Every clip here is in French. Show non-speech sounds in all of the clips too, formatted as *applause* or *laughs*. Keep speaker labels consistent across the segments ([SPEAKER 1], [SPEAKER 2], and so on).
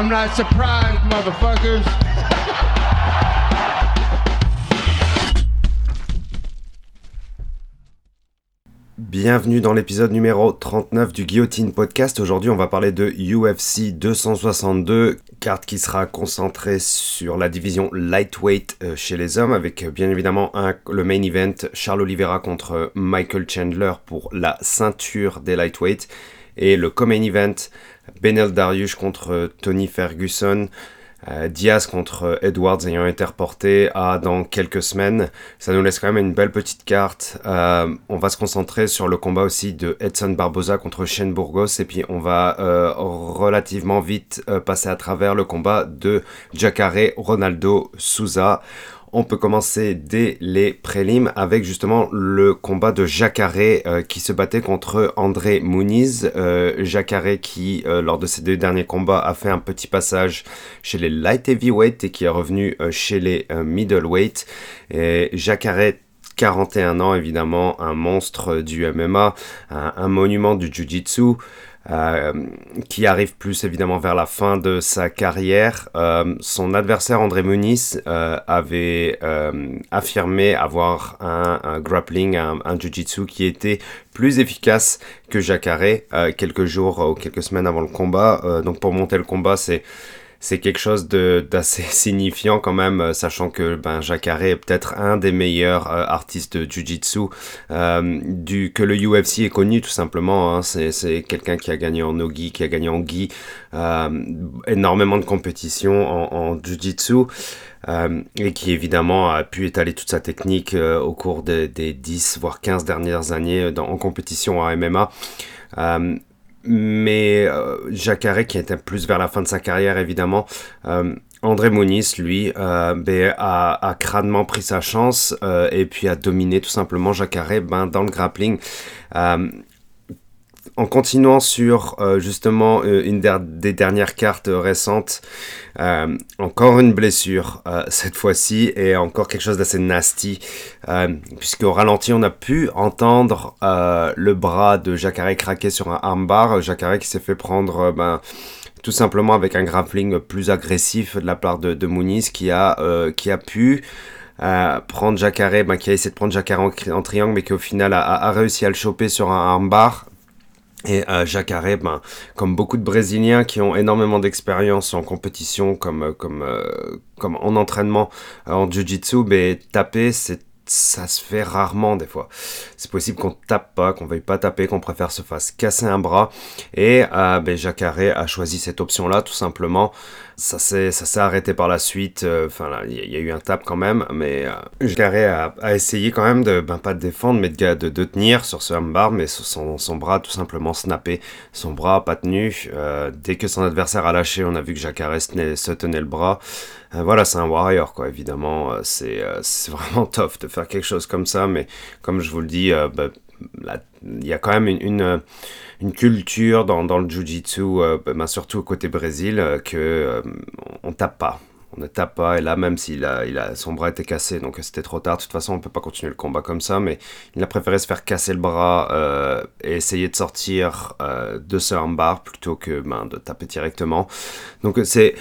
[SPEAKER 1] I'm not surprised.
[SPEAKER 2] Bienvenue dans l'épisode numéro 39 du Guillotine Podcast. Aujourd'hui, on va parler de UFC 262, carte qui sera concentrée sur la division lightweight euh, chez les hommes, avec euh, bien évidemment le main event Charles Oliveira contre Michael Chandler pour la ceinture des lightweight, et le co-main event Benel Darius contre Tony Ferguson. Euh, Diaz contre Edwards ayant été reporté à dans quelques semaines. Ça nous laisse quand même une belle petite carte. Euh, on va se concentrer sur le combat aussi de Edson Barboza contre Shane Burgos et puis on va euh, relativement vite passer à travers le combat de Jacare Ronaldo Souza. On peut commencer dès les prélims avec justement le combat de Jacare euh, qui se battait contre André Muniz. Euh, Jacare qui, euh, lors de ses deux derniers combats, a fait un petit passage chez les light heavyweight et qui est revenu chez les middleweight. Et Jacare 41 ans évidemment, un monstre du MMA, un, un monument du Jiu-Jitsu. Euh, qui arrive plus évidemment vers la fin de sa carrière. Euh, son adversaire André Muniz euh, avait affirmé avoir un, grappling, un, un jiu-jitsu qui était plus efficace que Jacare quelques jours ou quelques semaines avant le combat. donc pour monter le combat, c'est c'est quelque chose d'assez *laughs* signifiant quand même, euh, sachant que ben, Jacare est peut-être un des meilleurs euh, artistes de Jiu-Jitsu euh, du, que le UFC est connu tout simplement. Hein. C'est quelqu'un qui a gagné en Nogi, qui a gagné en Gi, énormément de compétitions en, en Jiu-Jitsu. et qui évidemment a pu étaler toute sa technique au cours des, des 10 voire 15 dernières années en compétition à MMA. Mais euh, Jacare, qui était plus vers la fin de sa carrière, évidemment, euh, André Moniz, lui, euh, ben, a, a, crânement pris sa chance euh, et puis a dominé tout simplement Jacare ben, dans le grappling. En continuant sur euh, justement euh, une des dernières cartes récentes, euh, encore une blessure cette fois-ci et encore quelque chose d'assez nasty, puisque au ralenti on a pu entendre le bras de Jacare craquer sur un armbar, Jacare qui s'est fait prendre ben, tout simplement avec un grappling plus agressif de la part de, de qui a, pu... prendre Jacare, ben, qui a essayé de prendre Jacare en, triangle, mais qui au final a, a, réussi à le choper sur un armbar, et euh, Jacare, ben, comme beaucoup de Brésiliens qui ont énormément d'expérience en compétition, comme, comme, euh, comme en entraînement euh, en Jiu-Jitsu, ben, taper, c'est ça se fait rarement des fois. C'est possible qu'on tape pas, qu'on veuille pas taper, qu'on préfère se fasse casser un bras. Et euh, ben, Jacare a choisi cette option-là tout simplement. Ça s'est, arrêté par la suite. Euh, enfin, il y, a eu un tap quand même, mais euh, a, essayé quand même de, ben, pas de défendre, mais de, de, tenir sur ce armbar, mais son, bras tout simplement snappé. Son bras pas tenu. Euh, dès que son adversaire a lâché, on a vu que Jacare se tenait le bras. Euh, voilà, c'est un warrior, quoi. Évidemment, c'est *laughs* vraiment tough de faire quelque chose comme ça, mais comme je vous le dis, bah, il y a quand même une, une, une culture dans, dans le jiu-jitsu, bah, surtout côté Brésil, que on tape pas on ne tape pas. Et là, même s'il a, il a, son bras était cassé, donc c'était trop tard. De toute façon, on peut pas continuer le combat comme ça. Mais il a préféré se faire casser le bras euh, et essayer de sortir euh, de ce armbar plutôt que ben, de taper directement. Donc c'est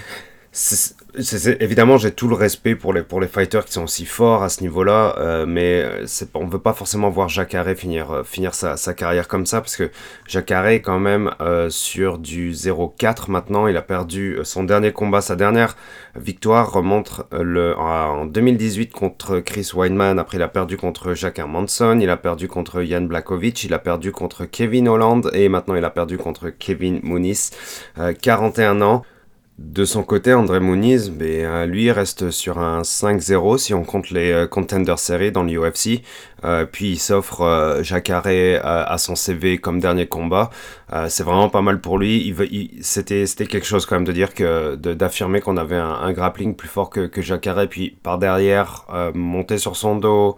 [SPEAKER 2] évidemment, j'ai tout le respect pour les, pour les fighters qui sont aussi forts à ce niveau-là, euh, mais on ne veut pas forcément voir Jacare finir, euh, finir sa, carrière comme ça, parce que Jacare est quand même euh, sur du 0-4 maintenant. Il a perdu euh, son dernier combat, sa dernière victoire remonte euh, le, en 2018 contre Chris Weinman. Après, il a perdu contre Jacques Manson, il a perdu contre Jan Blakovic, il a perdu contre Kevin Holland, et maintenant il a perdu contre Kevin Muniz, 41 ans. De son côté, André Muniz, ben, lui reste sur un 5-0 si on compte les euh, Contender Series dans l'UFC. Euh, puis il s'offre euh, Jacare euh, à son CV comme dernier combat. Euh, c'est vraiment pas mal pour lui. Il, il, c'était, c'était quelque chose quand même de dire que d'affirmer qu'on avait un, un, grappling plus fort que, que. Puis par derrière, monter sur son dos,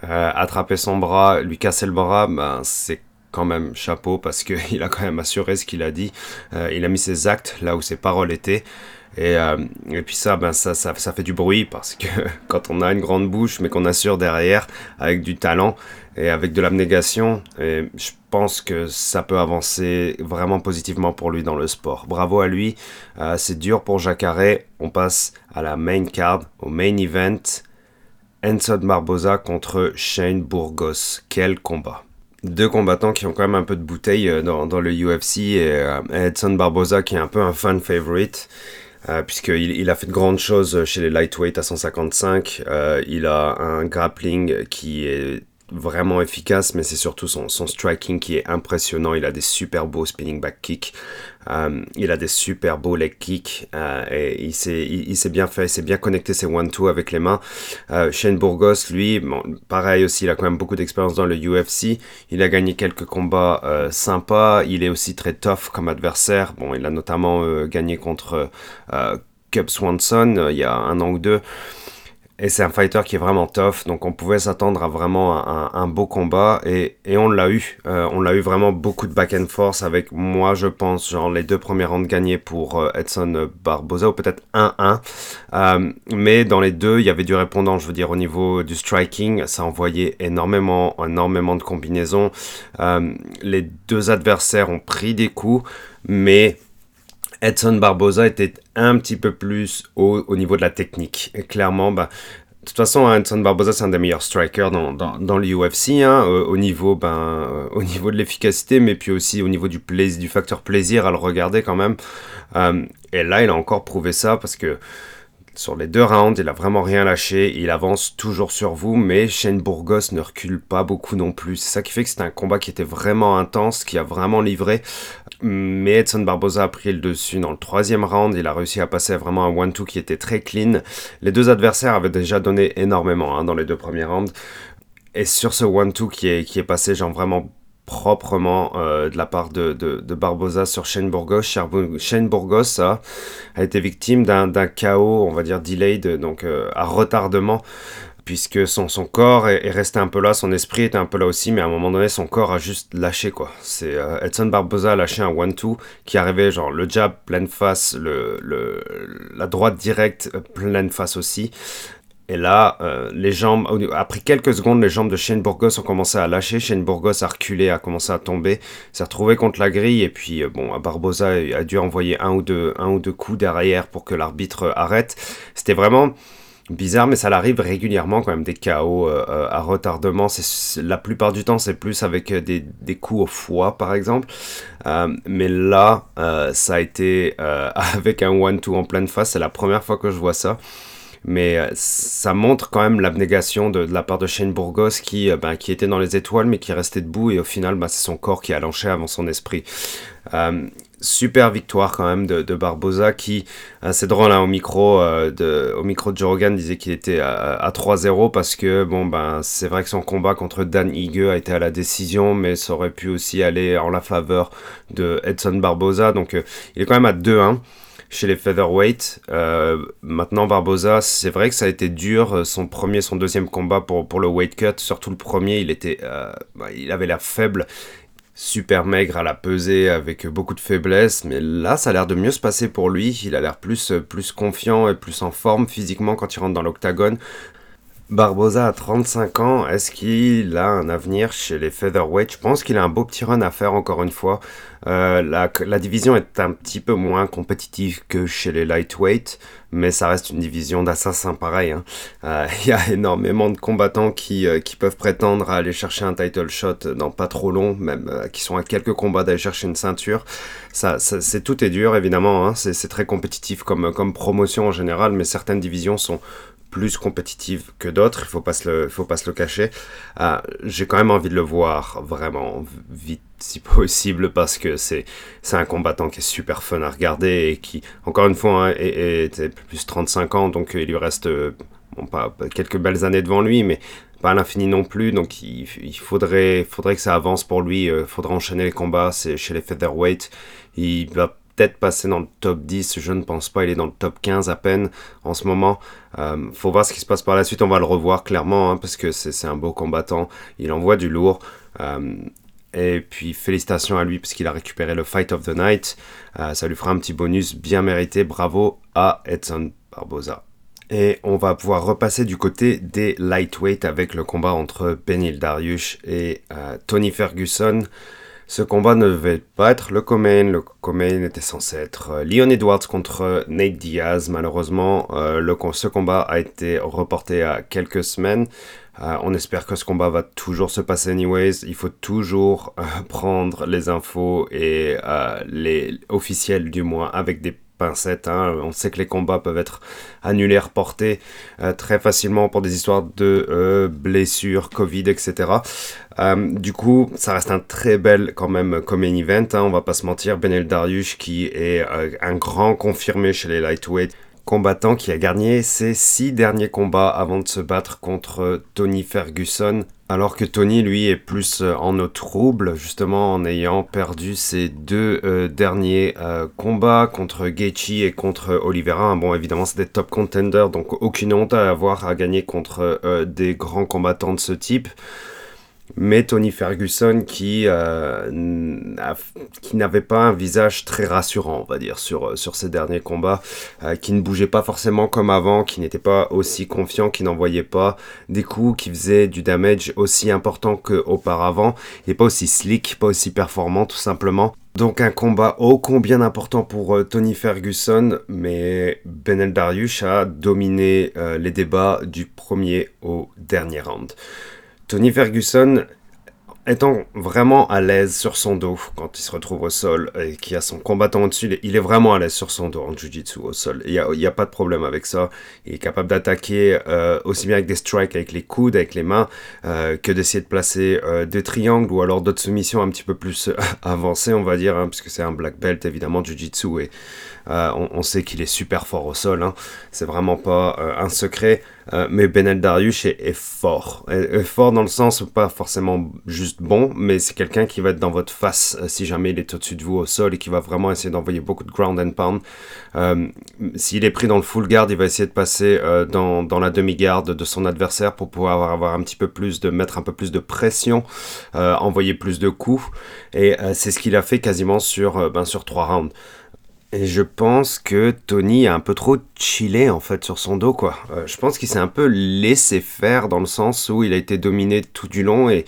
[SPEAKER 2] attraper son bras, lui casser le bras, ben, c'est quand même chapeau parce qu'il *laughs* a quand même assuré ce qu'il a dit. Euh, il a mis ses actes là où ses paroles étaient. Et, euh, puis ça, ben ça, ça, fait du bruit parce que *laughs* quand on a une grande bouche mais qu'on assure derrière avec du talent et avec de l'abnégation, et je pense que ça peut avancer vraiment positivement pour lui dans le sport. Bravo à lui. Euh, c'est dur pour Jacare. On passe à la main card, au main event. Enson Barboza contre Shane Burgos. Quel combat! Deux combattants qui ont quand même un peu de bouteille euh, dans, le UFC et euh, Edson Barboza qui est un peu un fan favorite. Euh, puisqu'il il a fait de grandes choses chez les lightweight à 155. Euh, il a un grappling qui est vraiment efficace, mais c'est surtout son, striking qui est impressionnant. Il a des super beaux spinning back kicks, euh, il a des super beaux leg kicks, euh, et il s'est bien fait, il s'est bien connecté ses one-two avec les mains. Euh, Shane Burgos, lui, bon, pareil aussi, il a quand même beaucoup d'expérience dans le UFC. Il a gagné quelques combats euh, sympas. Il est aussi très tough comme adversaire. Bon, il a notamment euh, gagné contre Cub Swanson il y a un an ou deux. Et c'est un fighter qui est vraiment tough, donc on pouvait s'attendre à vraiment un, beau combat, et, on l'a eu. Euh, on l'a eu vraiment beaucoup de back and force avec moi, je pense, genre les deux premiers rounds gagnés pour euh, Edson Barboza, ou peut-être 1-1. Euh, mais dans les deux, il y avait du répondant, je veux dire, au niveau du striking, ça envoyait énormément, énormément de combinaisons. Les deux adversaires ont pris des coups, mais Edson Barboza était un petit peu plus haut au niveau de la technique. Et clairement, bah, de toute façon, Edson Barboza, c'est un des meilleurs strikers dans, l'UFC, hein, au, au, niveau, ben, euh, au niveau de l'efficacité, mais puis aussi au niveau du facteur plaisir à le regarder quand même. Euh, et là, il a encore prouvé ça parce que sur les deux rounds, il a vraiment rien lâché, il avance toujours sur vous, mais Shane Burgos ne recule pas beaucoup non plus. C'est ça qui fait que c'est un combat qui était vraiment intense, qui a vraiment livré. Mais Edson Barboza a pris le dessus dans le troisième round, il a réussi à passer vraiment un one-two qui était très clean. Les deux adversaires avaient déjà donné énormément hein, dans les deux premiers rounds. Et sur ce one-two qui est, passé, genre vraiment proprement euh, de la part de, de, Barbosa sur Shane Burgos. Shane Burgos a, a été victime d'un chaos, on va dire delayed, donc euh, à retardement, puisque son, son corps est, est, resté un peu là, son esprit était un peu là aussi, mais à un moment donné, son corps a juste lâché, quoi. C'est euh, Edson Barbosa a lâché un one-two qui arrivait, genre le jab pleine face, le, le, la droite directe pleine face aussi. Et là, euh, les jambes, après quelques secondes, les jambes de Shane Burgos ont commencé à lâcher. Shane Burgos a reculé, a commencé à tomber, s'est retrouvé contre la grille. Et puis, euh, bon, Barbosa a dû envoyer un ou deux, un ou deux coups derrière pour que l'arbitre arrête. C'était vraiment bizarre, mais ça arrive régulièrement quand même des chaos euh, à retardement. C'est la plupart du temps, c'est plus avec des, des, coups au foie, par exemple. Euh, mais là, euh, ça a été *laughs* avec un one-two en pleine face. C'est la première fois que je vois ça mais ça montre quand même l'abnégation de, la part de Shane Burgos qui, ben, était dans les étoiles mais qui restait debout et au final ben, c'est son corps qui a lâché avant son esprit. Euh, super victoire quand même de, de Barbosa qui, c'est drôle hein, au micro euh, de, au micro disait qu'il était à, à 3-0 parce que bon ben c'est vrai que son combat contre Dan Ige a été à la décision mais ça aurait pu aussi aller en la faveur de Edson Barbosa donc euh, il est quand même à 2-1 chez les featherweight. Euh, maintenant, Barboza, c'est vrai que ça a été dur, son premier, son deuxième combat pour, pour le weight cut. Surtout le premier, il était, euh, bah, il avait l'air faible, super maigre à la pesée, avec beaucoup de faiblesse. Mais là, ça a l'air de mieux se passer pour lui. Il a l'air plus, plus confiant et plus en forme physiquement quand il rentre dans l'octagone. Barboza a 35 ans, est-ce qu'il a un avenir chez les featherweight Je pense qu'il a un beau petit run à faire encore une fois. Euh, la, division est un petit peu moins compétitive que chez les lightweight, mais ça reste une division d'assassins pareil. Il hein. euh, *laughs* y a énormément de combattants qui, euh, qui peuvent prétendre à aller chercher un title shot dans pas trop long, même qui sont à quelques combats d'aller chercher une ceinture. Ça, ça c'est tout est dur évidemment. Hein. C'est très compétitif comme, comme promotion en général, mais certaines divisions sont plus compétitive que d'autres, il faut pas se le, faut pas se le cacher. Euh, J'ai quand même envie de le voir vraiment vite si *laughs* possible parce que c'est un combattant qui est super fun à regarder et qui encore une fois hein, est, est, plus 35 ans donc il lui reste bon, pas quelques belles années devant lui mais pas à l'infini non plus. Donc il, il, faudrait faudrait que ça avance pour lui. Il euh, faudra enchaîner les combats c'est chez les featherweight. Il va peut-être passer dans le top 10, je ne pense pas, il est dans le top 15 à peine en ce moment. Euh, faut voir ce qui se passe par la suite, on va le revoir clairement, hein, parce que c'est un beau combattant, il envoie du lourd. Euh, et puis félicitations à lui parce qu'il a récupéré le Fight of the Night. Euh, ça lui fera un petit bonus bien mérité. Bravo à Edson Barboza. Et on va pouvoir repasser du côté des lightweight avec le combat entre Benil Dariush et Tony Ferguson. Ce combat ne devait pas être le co-main. Le co-main était censé être euh, Leon Edwards contre Nate Diaz. Malheureusement, euh, ce combat a été reporté à quelques semaines. Euh, on espère que ce combat va toujours se passer anyways. Il faut toujours *laughs* prendre les infos et les officiels du moins avec des pincettes. Hein. On sait que les combats peuvent être annulés, reportés euh, très facilement pour des histoires de euh, blessures, Covid, etc. Euh, du coup, ça reste un très bel quand même comme event. Hein, on va pas se mentir. Benel Darius qui est un grand confirmé chez les lightweight combattant qui a gagné ses six derniers combats avant de se battre contre Tony Ferguson. Alors que Tony, lui, est plus euh, en eau trouble, justement en ayant perdu ses deux euh, derniers euh, combats contre Gaethje et contre Oliveira. Bon, évidemment, c'est des top contenders, donc aucune honte à avoir à gagner contre des grands combattants de ce type mais Tony Ferguson qui, euh, qui n'avait pas un visage très rassurant, on va dire, sur, euh, sur ses derniers combats, euh, qui ne bougeait pas forcément comme avant, qui n'était pas aussi confiant, qui n'envoyait pas des coups, qui faisait du damage aussi important qu'auparavant, n'est pas aussi slick, pas aussi performant tout simplement. Donc un combat ô combien important pour Tony Ferguson, mais Benel Darius a dominé les débats du premier au dernier round. Tony Ferguson étant vraiment à l'aise sur son dos quand il se retrouve au sol et qu'il a son combattant au-dessus, il est vraiment à l'aise sur son dos en jiu-jitsu au sol. Il n'y a, pas de problème avec ça. Il est capable d'attaquer euh, aussi bien avec des strikes, avec les coudes, avec les mains, euh, que d'essayer de placer euh, des triangles ou alors d'autres soumissions un petit peu plus avancées, on va dire, hein, puisque c'est un black belt évidemment jiu-jitsu et on, sait qu'il est super fort au sol. Hein. C'est vraiment pas un secret. Euh, mais Benel Darius est, fort. Est, fort dans le sens, pas forcément juste bon, mais c'est quelqu'un qui va être dans votre face euh, si jamais il est au-dessus de vous au sol et qui va vraiment essayer d'envoyer beaucoup de ground and pound. Euh, s'il est pris dans le full guard, il va essayer de passer dans, dans, la demi-garde de son adversaire pour pouvoir avoir un petit peu plus de, mettre un peu plus de pression, envoyer plus de coups. Et c'est ce qu'il a fait quasiment sur, ben, sur trois rounds. Et je pense que Tony a un peu trop chillé en fait sur son dos quoi. Euh, je pense qu'il s'est un peu laissé faire dans le sens où il a été dominé tout du long et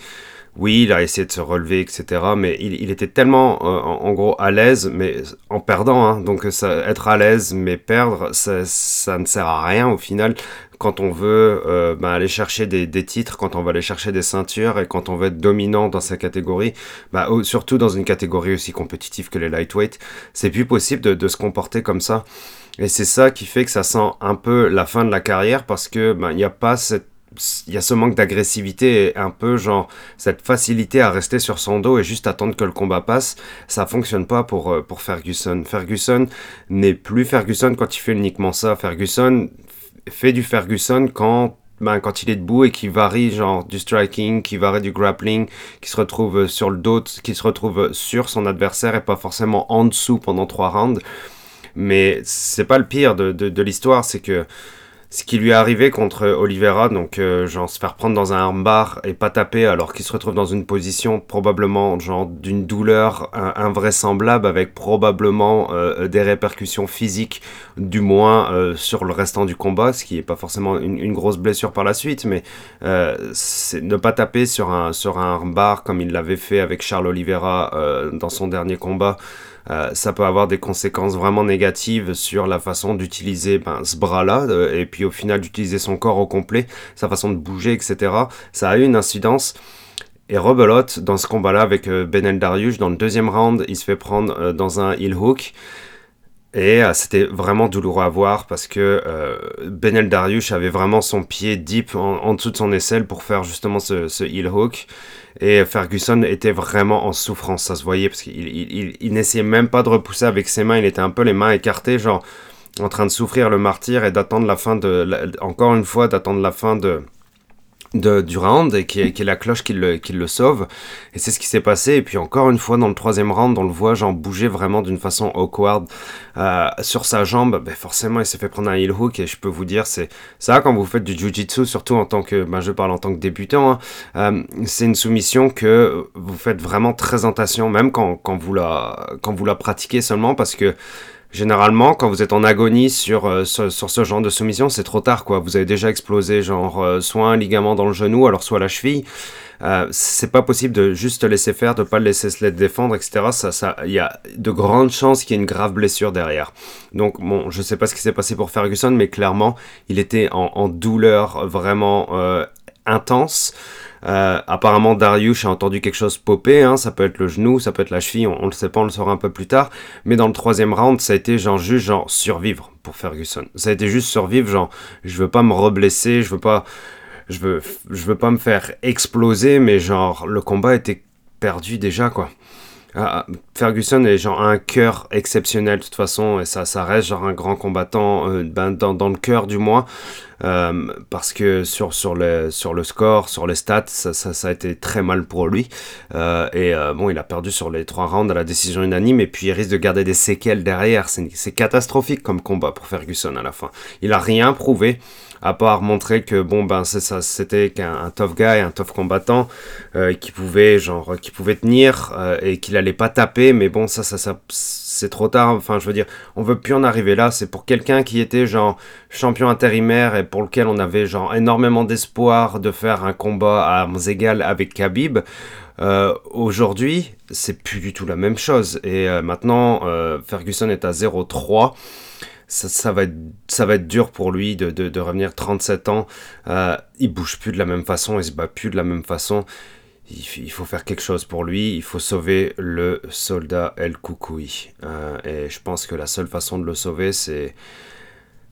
[SPEAKER 2] oui, il a essayé de se relever, etc. Mais il, était tellement, euh, en, gros, à l'aise, mais en perdant. Hein. Donc, être à l'aise, mais perdre, ça, ça, ne sert à rien au final quand on veut euh, ben, aller chercher des, titres, quand on va aller chercher des ceintures et quand on veut être dominant dans sa catégorie, ben, surtout dans une catégorie aussi compétitive que les lightweight, c'est plus possible de, se comporter comme ça. Et c'est ça qui fait que ça sent un peu la fin de la carrière parce que ben, il n'y a pas il y a ce manque d'agressivité et un peu genre cette facilité à rester sur son dos et juste attendre que le combat passe, ça fonctionne pas pour, euh, pour Ferguson. Ferguson n'est plus Ferguson quand il fait uniquement ça. Ferguson fait du Ferguson quand ben, quand il est debout et qui varie genre du striking, qui varie du grappling, qui se retrouve sur le dos, qui se retrouve sur son adversaire et pas forcément en dessous pendant trois rounds. Mais c'est pas le pire de, de, de l'histoire, c'est que ce qui lui est arrivé contre Oliveira, donc euh, genre se faire prendre dans un armbar et pas taper alors qu'il se retrouve dans une position probablement genre d'une douleur invraisemblable avec probablement euh, des répercussions physiques du moins euh, sur le restant du combat, ce qui est pas forcément une, une grosse blessure par la suite, mais c'est ne pas taper sur un sur un armbar comme il l'avait fait avec Charles Oliveira dans son dernier combat. Euh, ça peut avoir des conséquences vraiment négatives sur la façon d'utiliser ben, ce bras-là, euh, et puis au final d'utiliser son corps au complet, sa façon de bouger, etc. Ça a eu une incidence. Et rebelote dans ce combat-là avec euh, Benel Darius, dans le deuxième round, il se fait prendre dans un heel hook. Et c'était vraiment douloureux à voir parce que Benel Darius avait vraiment son pied deep en, dessous de son aisselle pour faire justement ce, ce heel hook. Et Ferguson était vraiment en souffrance, ça se voyait, parce qu'il il, n'essayait même pas de repousser avec ses mains, il était un peu les mains écartées, genre en train de souffrir le martyr et d'attendre la fin de... encore une fois, d'attendre la fin de de, du round et qui est, qui est la cloche qui le, qui le sauve. Et c'est ce qui s'est passé. Et puis encore une fois, dans le troisième round, on le voit genre bouger vraiment d'une façon awkward euh, sur sa jambe. Ben forcément, il s'est fait prendre un heel hook. Et je peux vous dire, c'est ça quand vous faites du jiu-jitsu, surtout en tant que, ben, je parle en tant que débutant, hein, euh, c'est une soumission que vous faites vraiment très attention, même quand, quand, vous la, quand vous la pratiquez seulement parce que généralement, quand vous êtes en agonie sur, sur, ce genre de soumission, c'est trop tard, quoi. Vous avez déjà explosé, genre, soit un ligament dans le genou, alors soit la cheville. Euh, c'est pas possible de juste laisser faire, de pas le laisser se défendre, etc. Ça, ça, il y a de grandes chances qu'il y ait une grave blessure derrière. Donc bon, je sais pas ce qui s'est passé pour Ferguson, mais clairement, il était en, douleur vraiment euh, intense. Euh, apparemment, Darius a entendu quelque chose popper. Hein, ça peut être le genou, ça peut être la cheville. On, le sait pas, on le saura un peu plus tard. Mais dans le troisième round, ça a été genre juste genre survivre pour Ferguson. Ça a été juste survivre. Genre, je veux pas me reblesser, je veux pas je veux, je veux pas me faire exploser, mais genre, le combat était perdu déjà, quoi. Ah, ah, Ferguson est genre un cœur exceptionnel de toute façon et ça, ça reste genre un grand combattant euh, ben, dans, dans, le cœur du moins euh, parce que sur, sur, le, sur le score, sur les stats, ça, ça, a été très mal pour lui. Euh, et bon il a perdu sur les trois rounds à la décision unanime. Et puis il risque de garder des séquelles derrière, c'est catastrophique comme combat pour Ferguson à la fin. Il a rien prouvé à part montrer que bon ben c'était qu'un tough guy un tough combattant euh, qui pouvait genre qui pouvait tenir euh, et qu'il allait pas taper. Mais bon ça ça, ça c'est trop tard. Enfin je veux dire on veut plus en arriver là. C'est pour quelqu'un qui était genre champion intérimaire et pour lequel on avait genre énormément d'espoir de faire un combat à armes égales avec Khabib euh, aujourd'hui c'est plus du tout la même chose et maintenant Ferguson est à 0-3 ça, va être, ça va être dur pour lui de, de, revenir 37 ans. Euh, il bouge plus de la même façon, il se bat plus de la même façon. Il, faut faire quelque chose pour lui, il faut sauver le soldat El Koukoui. Euh, et je pense que la seule façon de le sauver, c'est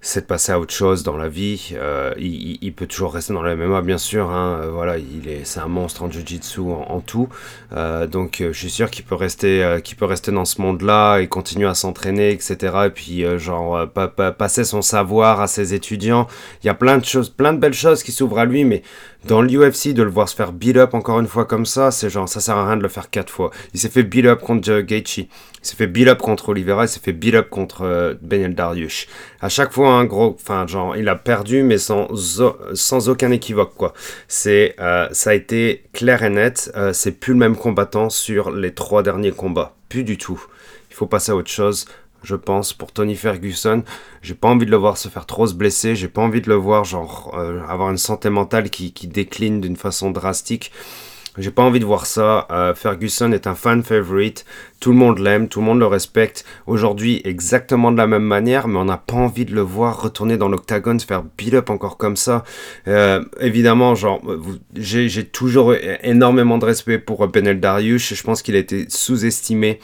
[SPEAKER 2] c'est de passer à autre chose dans la vie. Euh, il, peut toujours rester dans la MMA, bien sûr. Hein. Euh, voilà, il est, c'est un monstre en jiu-jitsu en, tout. Euh, donc, je suis sûr qu'il peut rester, qu'il peut rester dans ce monde-là et continuer à s'entraîner, etc. Et puis, genre, passer son savoir à ses étudiants. Il y a plein de choses, plein de belles choses qui s'ouvrent à lui, mais dans l'UFC, de le voir se faire beat up encore une fois comme ça, c'est genre, ça sert à rien de le faire quatre fois. Il s'est fait beat up contre Gaethje, il s'est fait beat up contre Oliveira, il s'est fait beat up contre euh, Benel Dariush. À chaque fois, un gros, enfin, genre, il a perdu, mais sans, sans aucun équivoque, quoi. C'est, euh, ça a été clair et net, euh, c'est plus le même combattant sur les trois derniers combats. Plus du tout. Il faut passer à autre chose je pense, pour Tony Ferguson. J'ai pas envie de le voir se faire trop se blesser, j'ai pas envie de le voir genre euh, avoir une santé mentale qui, décline d'une façon drastique. J'ai pas envie de voir ça. Euh, Ferguson est un fan favorite. Tout le monde l'aime, tout le monde le respecte. Aujourd'hui, exactement de la même manière, mais on n'a pas envie de le voir retourner dans l'octagone, se faire beat up encore comme ça. Euh, évidemment, j'ai toujours énormément de respect pour Benel Darius. Je pense qu'il a été sous-estimé.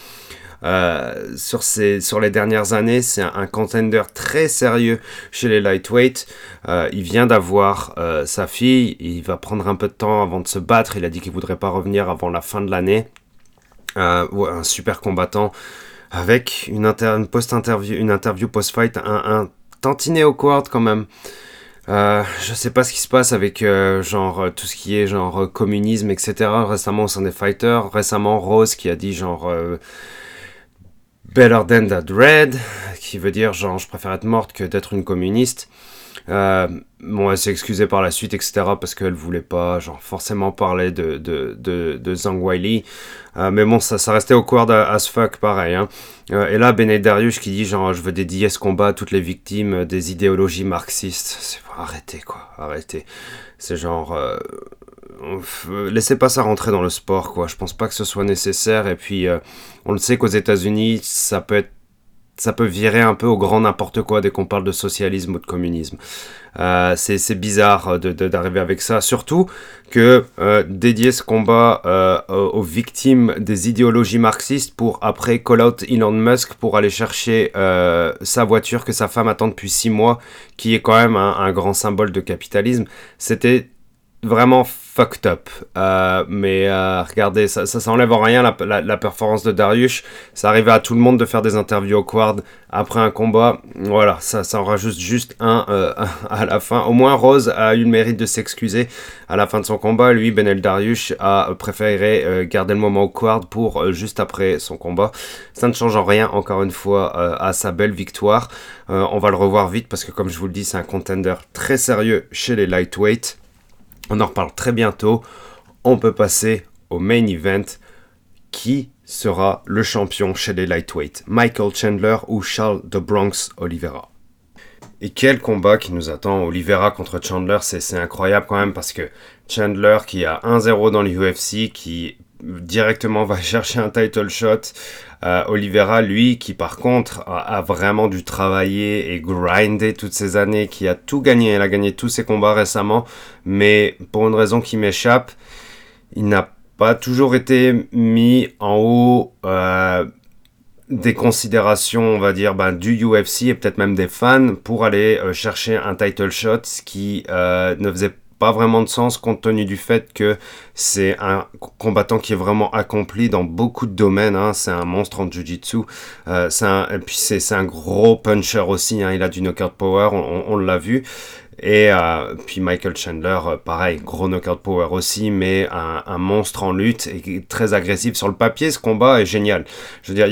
[SPEAKER 2] Euh, sur, ces, sur les dernières années. C'est un, contender très sérieux chez les lightweight. Euh, il vient d'avoir euh, sa fille. Il va prendre un peu de temps avant de se battre. Il a dit qu'il voudrait pas revenir avant la fin de l'année. un super combattant avec une, post-interview, une interview post-fight, un, un tantinet awkward quand même. Euh, je sais pas ce qui se passe avec genre tout ce qui est genre communisme, etc. Récemment, on s'en est fighter. Récemment, Rose qui a dit genre Better than that red, qui veut dire genre je préfère être morte que d'être une communiste. Euh, bon, elle s'est excusée par la suite, etc. parce qu'elle voulait pas genre forcément parler de, de, de, de Zhang Weili. Euh, mais bon, ça, ça restait au awkward as fuck, pareil. Hein. Euh, et là, Benedarius qui dit genre je veux dédier ce combat à toutes les victimes des idéologies marxistes. C'est arrêtez quoi, arrêtez. C'est genre euh, laissez pas ça rentrer dans le sport, quoi. Je pense pas que ce soit nécessaire. Et puis, euh, on le sait qu'aux États-Unis, ça peut être ça peut virer un peu au grand n'importe quoi dès qu'on parle de socialisme ou de communisme. Euh, c'est bizarre d'arriver avec ça, surtout que euh, dédier ce combat aux victimes des idéologies marxistes pour après call out Elon Musk pour aller chercher sa voiture que sa femme attend depuis six mois, qui est quand même un grand symbole de capitalisme, c'était vraiment fucked up. Euh, mais euh, regardez, ça, ça, ça, enlève en rien la, la, performance de Darius. Ça arrivait à tout le monde de faire des interviews awkward après un combat. Voilà, ça, ça en rajoute juste un euh, *laughs* à la fin. Au moins, Rose a eu le mérite de s'excuser à la fin de son combat. Lui, Benel Darius a préféré garder le moment awkward pour juste après son combat. Ça ne change en rien, encore une fois, à sa belle victoire. on va le revoir vite parce que, comme je vous le dis, c'est un contender très sérieux chez les lightweight. On en reparle très bientôt. On peut passer au main event qui sera le champion chez les lightweight, Michael Chandler ou Charles de Bronx Oliveira? Et quel combat qui nous attend? Oliveira contre Chandler, c'est incroyable quand même parce que Chandler qui a 1-0 dans l'UFC, qui directement va chercher un title shot. Euh, Oliveira, lui, qui par contre a, vraiment dû travailler et grinder toutes ces années, qui a tout gagné, il a gagné tous ses combats récemment, mais pour une raison qui m'échappe, il n'a pas toujours été mis en haut euh, des considérations, on va dire, ben, du UFC et peut-être même des fans pour aller euh, chercher un title shot, ce qui ne faisait pas vraiment de sens compte tenu du fait que c'est un combattant qui est vraiment accompli dans beaucoup de domaines. Hein. C'est un monstre en jiu-jitsu. Euh, et puis c'est un gros puncher aussi. Hein. Il a du knockout power, on, l'a vu. Et euh, puis Michael Chandler, euh, pareil, gros knockout power aussi, mais un, monstre en lutte et très agressif. Sur le papier, ce combat est génial. Je veux dire,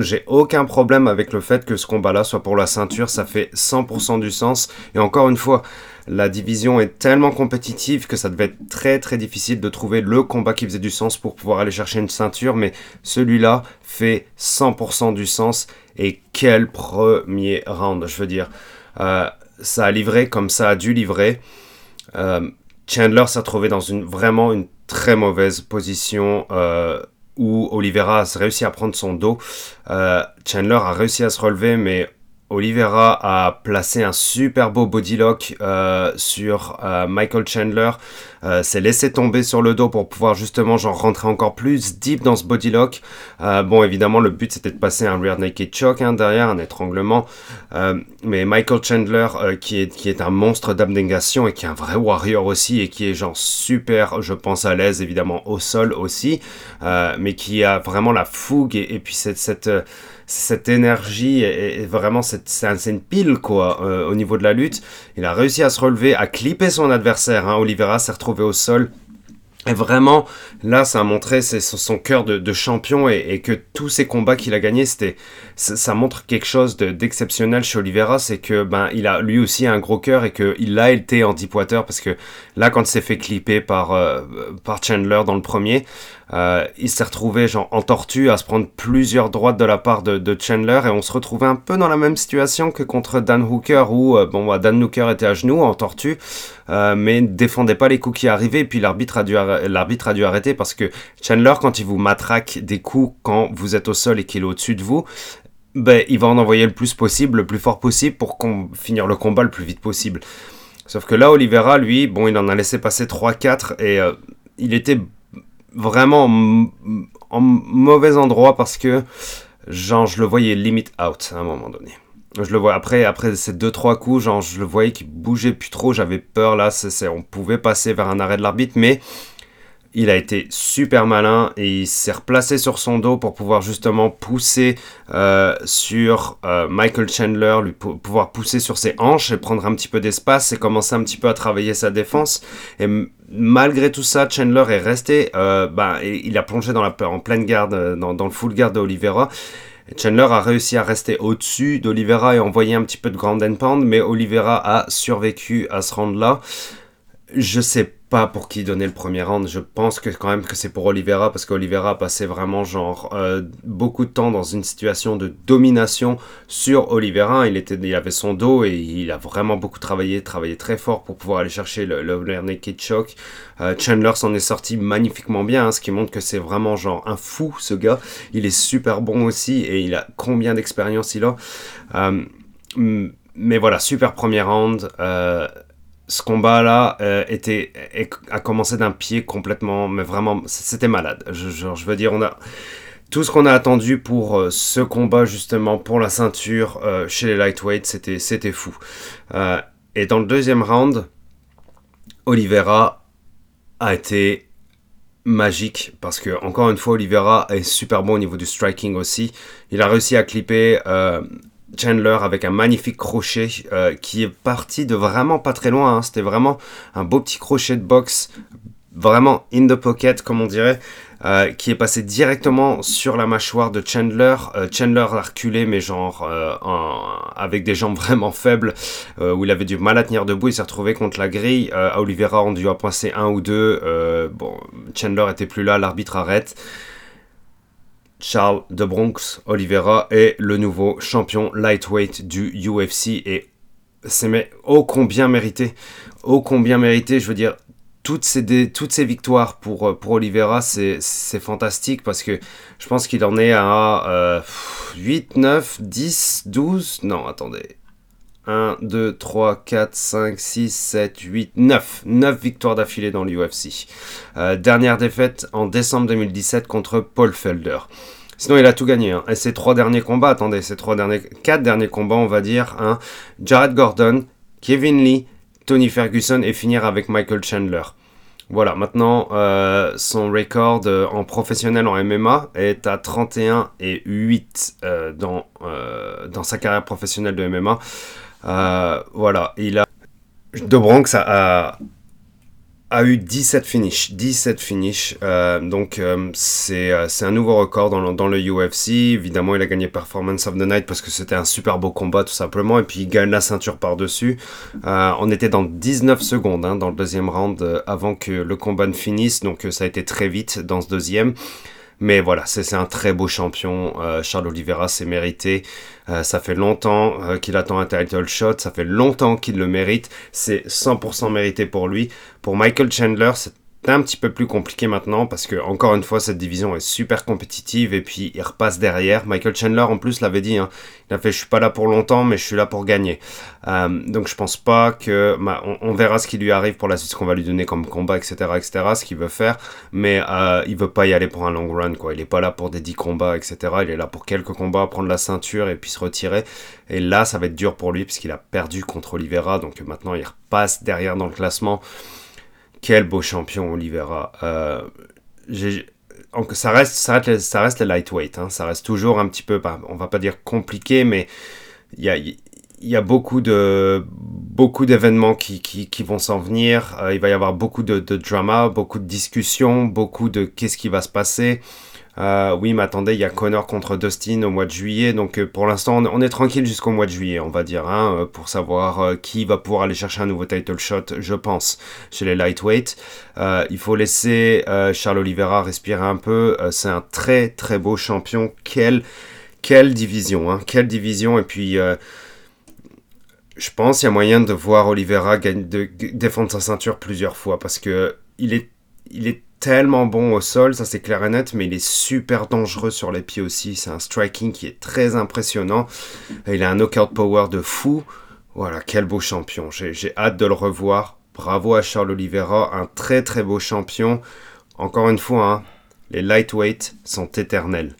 [SPEAKER 2] j'ai aucun problème avec le fait que ce combat-là soit pour la ceinture. Ça fait 100% du sens. Et encore une fois, la division est tellement compétitive que ça devait être très très difficile de trouver le combat qui faisait du sens pour pouvoir aller chercher une ceinture, mais celui-là fait 100% du sens. Et quel premier round, je veux dire. Euh, ça a livré comme ça a dû livrer. Euh, Chandler s'est trouvé dans une, vraiment une très mauvaise position euh, où Oliveira a réussi à prendre son dos. Chandler a réussi à se relever, mais Oliveira a placé un super beau bodylock euh, sur euh, Michael Chandler, euh, s'est laissé tomber sur le dos pour pouvoir justement genre rentrer encore plus deep dans ce bodylock. bon évidemment le but c'était de passer un rear naked choke hein, derrière, un étranglement. mais Michael Chandler qui, est, un monstre d'abnégation et qui est un vrai warrior aussi et qui est genre super je pense à l'aise évidemment au sol aussi, mais qui a vraiment la fougue et, puis cette cette énergie et, vraiment c'est une pile quoi euh, au niveau de la lutte. Il a réussi à se relever, à clipper son adversaire. Hein. Oliveira s'est retrouvé au sol. Et vraiment, là, ça a montré son cœur de, champion et, que tous ces combats qu'il a gagnés, c'était, ça, montre quelque chose d'exceptionnel chez Oliveira, c'est que ben il a lui aussi un gros cœur et que il a été en deepwater parce que là, quand il s'est fait clipper par euh, par Chandler dans le premier, euh, il s'est retrouvé genre en tortue à se prendre plusieurs droites de la part de, Chandler et on se retrouvait un peu dans la même situation que contre Dan Hooker où euh, bon bah, Dan Hooker était à genoux en tortue euh, mais ne défendait pas les coups qui arrivaient et puis l'arbitre a dû a dû arrêter parce que Chandler quand il vous matraque des coups quand vous êtes au sol et qu'il est au-dessus de vous ben, il va en envoyer le plus possible, le plus fort possible pour finir le combat le plus vite possible. Sauf que là, Oliveira, lui, bon, il en a laissé passer 3-4 et il était vraiment en, mauvais endroit parce que je le voyais limit out à un moment donné. Je le vois après, après ces deux trois coups, je le voyais qu'il bougeait plus trop. J'avais peur là, c'est, on pouvait passer vers un arrêt de l'arbitre, mais il a été super malin et il s'est replacé sur son dos pour pouvoir justement pousser euh, sur euh, Michael Chandler, lui pouvoir pousser sur ses hanches et prendre un petit peu d'espace et commencer un petit peu à travailler sa défense. Et malgré tout ça, Chandler est resté, euh, bah, il a plongé dans la, en pleine garde, dans, dans le full garde d'Olivera. Chandler a réussi à rester au-dessus d'Olivera et envoyer un petit peu de ground and pound, mais Olivera a survécu à ce round-là. Je sais pas pour qui donner le premier round. Je pense que quand même que c'est pour Oliveira parce qu'Oliveira a passé vraiment genre euh, beaucoup de temps dans une situation de domination sur Oliveira. Il était, il avait son dos et il a vraiment beaucoup travaillé, travaillé très fort pour pouvoir aller chercher le, le naked choke. Euh, Chandler s'en est sorti magnifiquement bien, hein, ce qui montre que c'est vraiment genre un fou ce gars. Il est super bon aussi et il a combien d'expérience il a? Euh, mais voilà, super premier round ce combat-là euh, a commencé d'un pied complètement, mais vraiment, c'était malade. Je, je, veux dire, on a tout ce qu'on a attendu pour euh, ce combat justement pour la ceinture euh, chez les lightweights, c'était c'était fou. et dans le deuxième round, Oliveira a été magique parce que encore une fois Oliveira est super bon au niveau du striking aussi. Il a réussi à clipper Chandler avec un magnifique crochet euh, qui est parti de vraiment pas très loin. Hein. C'était vraiment un beau petit crochet de boxe, vraiment in the pocket comme on dirait, euh, qui est passé directement sur la mâchoire de Chandler. Euh, Chandler a reculé mais genre avec des jambes *laughs* vraiment faibles où il avait du mal à tenir debout. Il s'est retrouvé contre la grille. Oliveira on dû à un ou deux. bon, Chandler était plus là, l'arbitre arrête. Charles de Bronx Oliveira est le nouveau champion lightweight du UFC et c'est ô combien mérité, ô combien mérité, je veux dire, toutes ces, toutes ces victoires pour, euh, pour Oliveira, c'est fantastique parce que je pense qu'il en est à 8, 9, 10, 12, non, attendez. 1, 2, 3, 4, 5, 6, 7, 8, 9. 9 victoires d'affilée dans l'UFC. Euh, dernière défaite en décembre 2017 contre Paul Felder. Sinon, il a tout gagné. Hein. Et ses trois derniers combats, attendez, ses trois derniers, quatre derniers combats, on va dire, hein, Jared Gordon, Kevin Lee, Tony Ferguson et finir avec Michael Chandler. Voilà, maintenant euh, son record euh, en professionnel en MMA est à 31 et 8 euh, dans, dans sa carrière professionnelle de MMA. Voilà, il a. De Bronx a, a eu 17 finishes. 17 finishes. Euh, donc, euh, euh, c'est un nouveau record dans le, dans le, UFC. Évidemment, il a gagné Performance of the Night parce que c'était un super beau combat, tout simplement. Et puis, il gagne la ceinture par-dessus. on était dans 19 secondes hein, dans le deuxième round avant que le combat ne finisse. Donc, ça a été très vite dans ce deuxième. Mais voilà, c'est un très beau champion. Euh, Charles Oliveira, c'est mérité. Euh, ça fait longtemps euh, qu'il attend un title shot. Ça fait longtemps qu'il le mérite. C'est 100% mérité pour lui. Pour Michael Chandler, c'est un petit peu plus compliqué maintenant parce que encore une fois cette division est super compétitive et puis il repasse derrière. Michael Chandler en plus l'avait dit, hein. il a fait je suis pas là pour longtemps mais je suis là pour gagner. Euh, donc je pense pas que on, verra ce qui lui arrive pour la suite, ce qu'on va lui donner comme combat etc etc ce qu'il veut faire, mais euh, il veut pas y aller pour un long run quoi. Il est pas là pour des 10 combats etc. Il est là pour quelques combats, prendre la ceinture et puis se retirer. Et là ça va être dur pour lui puisqu'il a perdu contre Oliveira donc maintenant il repasse derrière dans le classement. Quel beau champion, Oliveira. Euh, ça reste, ça reste, ça reste le lightweight. Hein. Ça reste toujours un petit peu, on va pas dire compliqué, mais il y a, beaucoup de beaucoup d'événements qui, vont s'en venir. Euh, il va y avoir beaucoup de, de drama, beaucoup de discussions, beaucoup de qu'est-ce qui va se passer. Euh, oui, mais attendez, il y a Connor contre Dustin au mois de juillet. Donc euh, pour l'instant, on est tranquille jusqu'au mois de juillet, on va dire, hein, euh, pour savoir qui va pouvoir aller chercher un nouveau title shot, je pense, chez les lightweight. il faut laisser Charles Oliveira respirer un peu. C'est un très très beau champion. Quelle, quelle division, hein, quelle division. Et puis je pense qu'il y a moyen de voir Oliveira défendre sa ceinture plusieurs fois parce que il est, il est tellement bon au sol, ça c'est clair et net, mais il est super dangereux sur les pieds aussi. C'est un striking qui est très impressionnant. Il a un knockout power de fou. Voilà, quel beau champion. J'ai hâte de le revoir. Bravo à Charles Oliveira, un très très beau champion. Encore une fois, hein, les lightweights sont éternels.